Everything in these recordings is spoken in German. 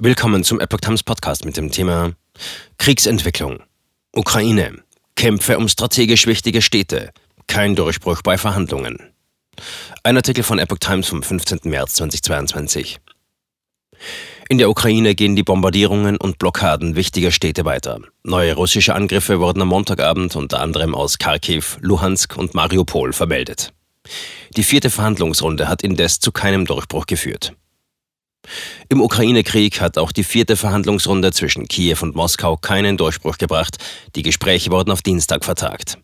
Willkommen zum Epoch Times Podcast mit dem Thema Kriegsentwicklung. Ukraine. Kämpfe um strategisch wichtige Städte. Kein Durchbruch bei Verhandlungen. Ein Artikel von Epoch Times vom 15. März 2022. In der Ukraine gehen die Bombardierungen und Blockaden wichtiger Städte weiter. Neue russische Angriffe wurden am Montagabend unter anderem aus Kharkiv, Luhansk und Mariupol vermeldet. Die vierte Verhandlungsrunde hat indes zu keinem Durchbruch geführt. Im Ukraine-Krieg hat auch die vierte Verhandlungsrunde zwischen Kiew und Moskau keinen Durchbruch gebracht. Die Gespräche wurden auf Dienstag vertagt.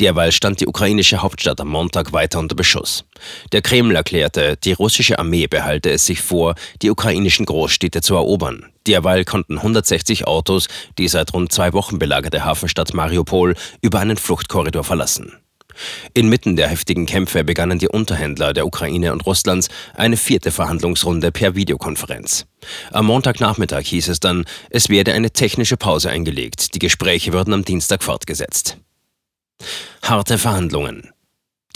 Derweil stand die ukrainische Hauptstadt am Montag weiter unter Beschuss. Der Kreml erklärte, die russische Armee behalte es sich vor, die ukrainischen Großstädte zu erobern. Derweil konnten 160 Autos die seit rund zwei Wochen belagerte Hafenstadt Mariupol über einen Fluchtkorridor verlassen. Inmitten der heftigen Kämpfe begannen die Unterhändler der Ukraine und Russlands eine vierte Verhandlungsrunde per Videokonferenz. Am Montagnachmittag hieß es dann, es werde eine technische Pause eingelegt, die Gespräche würden am Dienstag fortgesetzt. Harte Verhandlungen.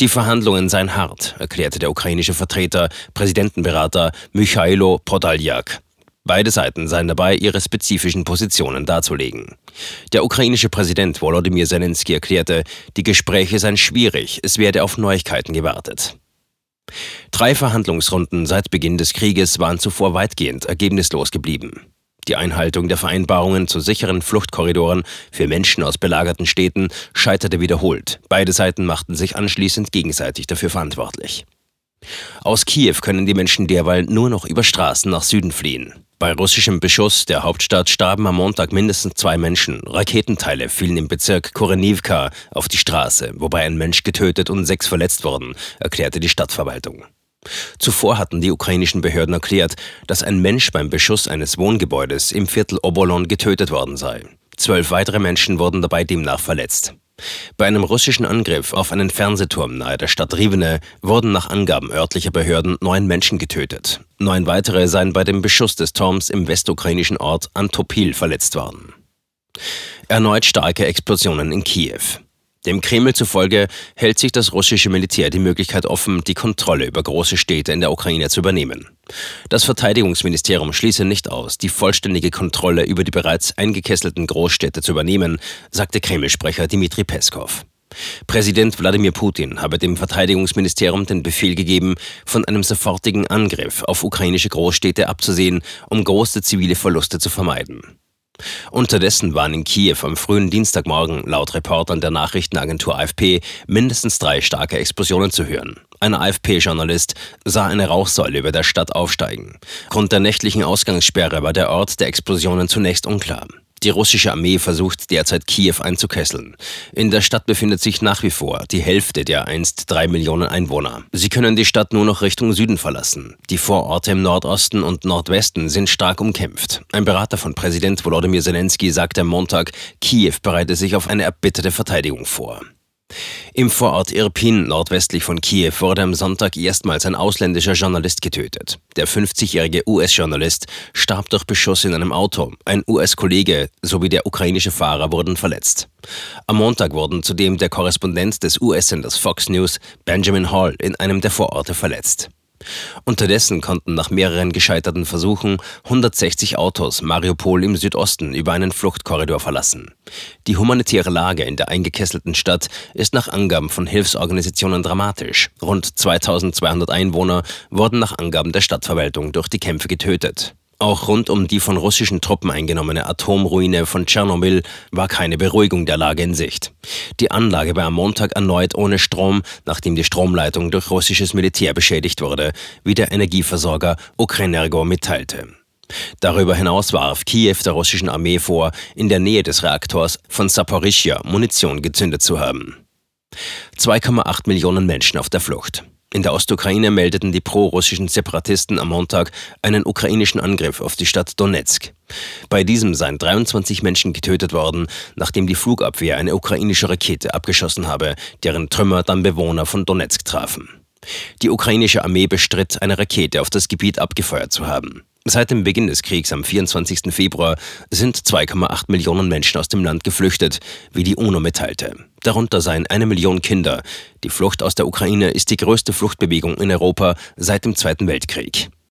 Die Verhandlungen seien hart, erklärte der ukrainische Vertreter, Präsidentenberater Mychailo Podaljak. Beide Seiten seien dabei, ihre spezifischen Positionen darzulegen. Der ukrainische Präsident Volodymyr Zelensky erklärte, die Gespräche seien schwierig, es werde auf Neuigkeiten gewartet. Drei Verhandlungsrunden seit Beginn des Krieges waren zuvor weitgehend ergebnislos geblieben. Die Einhaltung der Vereinbarungen zu sicheren Fluchtkorridoren für Menschen aus belagerten Städten scheiterte wiederholt. Beide Seiten machten sich anschließend gegenseitig dafür verantwortlich. Aus Kiew können die Menschen derweil nur noch über Straßen nach Süden fliehen. Bei russischem Beschuss der Hauptstadt starben am Montag mindestens zwei Menschen. Raketenteile fielen im Bezirk Korenivka auf die Straße, wobei ein Mensch getötet und sechs verletzt wurden, erklärte die Stadtverwaltung. Zuvor hatten die ukrainischen Behörden erklärt, dass ein Mensch beim Beschuss eines Wohngebäudes im Viertel Obolon getötet worden sei. Zwölf weitere Menschen wurden dabei demnach verletzt. Bei einem russischen Angriff auf einen Fernsehturm nahe der Stadt Rivne wurden nach Angaben örtlicher Behörden neun Menschen getötet. Neun weitere seien bei dem Beschuss des Turms im westukrainischen Ort Antopil verletzt worden. Erneut starke Explosionen in Kiew. Dem Kreml zufolge hält sich das russische Militär die Möglichkeit offen, die Kontrolle über große Städte in der Ukraine zu übernehmen. Das Verteidigungsministerium schließe nicht aus, die vollständige Kontrolle über die bereits eingekesselten Großstädte zu übernehmen, sagte Kreml-Sprecher Dmitri Peskov. Präsident Wladimir Putin habe dem Verteidigungsministerium den Befehl gegeben, von einem sofortigen Angriff auf ukrainische Großstädte abzusehen, um große zivile Verluste zu vermeiden. Unterdessen waren in Kiew am frühen Dienstagmorgen laut Reportern der Nachrichtenagentur AFP mindestens drei starke Explosionen zu hören. Ein AFP-Journalist sah eine Rauchsäule über der Stadt aufsteigen. Grund der nächtlichen Ausgangssperre war der Ort der Explosionen zunächst unklar. Die russische Armee versucht derzeit Kiew einzukesseln. In der Stadt befindet sich nach wie vor die Hälfte der einst drei Millionen Einwohner. Sie können die Stadt nur noch Richtung Süden verlassen. Die Vororte im Nordosten und Nordwesten sind stark umkämpft. Ein Berater von Präsident Volodymyr Zelensky sagte am Montag, Kiew bereite sich auf eine erbitterte Verteidigung vor. Im Vorort Irpin nordwestlich von Kiew wurde am Sonntag erstmals ein ausländischer Journalist getötet. Der 50-jährige US-Journalist starb durch Beschuss in einem Auto. Ein US-Kollege sowie der ukrainische Fahrer wurden verletzt. Am Montag wurden zudem der Korrespondent des US-Senders Fox News, Benjamin Hall, in einem der Vororte verletzt. Unterdessen konnten nach mehreren gescheiterten Versuchen 160 Autos Mariupol im Südosten über einen Fluchtkorridor verlassen. Die humanitäre Lage in der eingekesselten Stadt ist nach Angaben von Hilfsorganisationen dramatisch. Rund 2200 Einwohner wurden nach Angaben der Stadtverwaltung durch die Kämpfe getötet. Auch rund um die von russischen Truppen eingenommene Atomruine von Tschernobyl war keine Beruhigung der Lage in Sicht. Die Anlage war am Montag erneut ohne Strom, nachdem die Stromleitung durch russisches Militär beschädigt wurde, wie der Energieversorger Ukrenergo mitteilte. Darüber hinaus warf Kiew der russischen Armee vor, in der Nähe des Reaktors von Saporischja Munition gezündet zu haben. 2,8 Millionen Menschen auf der Flucht. In der Ostukraine meldeten die pro-russischen Separatisten am Montag einen ukrainischen Angriff auf die Stadt Donetsk. Bei diesem seien 23 Menschen getötet worden, nachdem die Flugabwehr eine ukrainische Rakete abgeschossen habe, deren Trümmer dann Bewohner von Donetsk trafen. Die ukrainische Armee bestritt, eine Rakete auf das Gebiet abgefeuert zu haben. Seit dem Beginn des Kriegs am 24. Februar sind 2,8 Millionen Menschen aus dem Land geflüchtet, wie die UNO mitteilte. Darunter seien eine Million Kinder. Die Flucht aus der Ukraine ist die größte Fluchtbewegung in Europa seit dem Zweiten Weltkrieg.